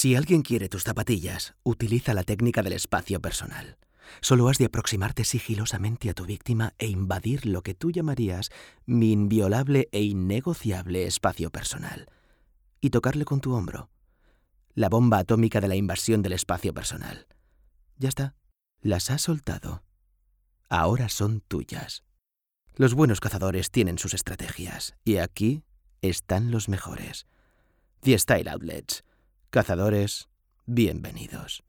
Si alguien quiere tus zapatillas, utiliza la técnica del espacio personal. Solo has de aproximarte sigilosamente a tu víctima e invadir lo que tú llamarías mi inviolable e innegociable espacio personal. Y tocarle con tu hombro. La bomba atómica de la invasión del espacio personal. Ya está. Las has soltado. Ahora son tuyas. Los buenos cazadores tienen sus estrategias, y aquí están los mejores. The Style Outlets. Cazadores, bienvenidos.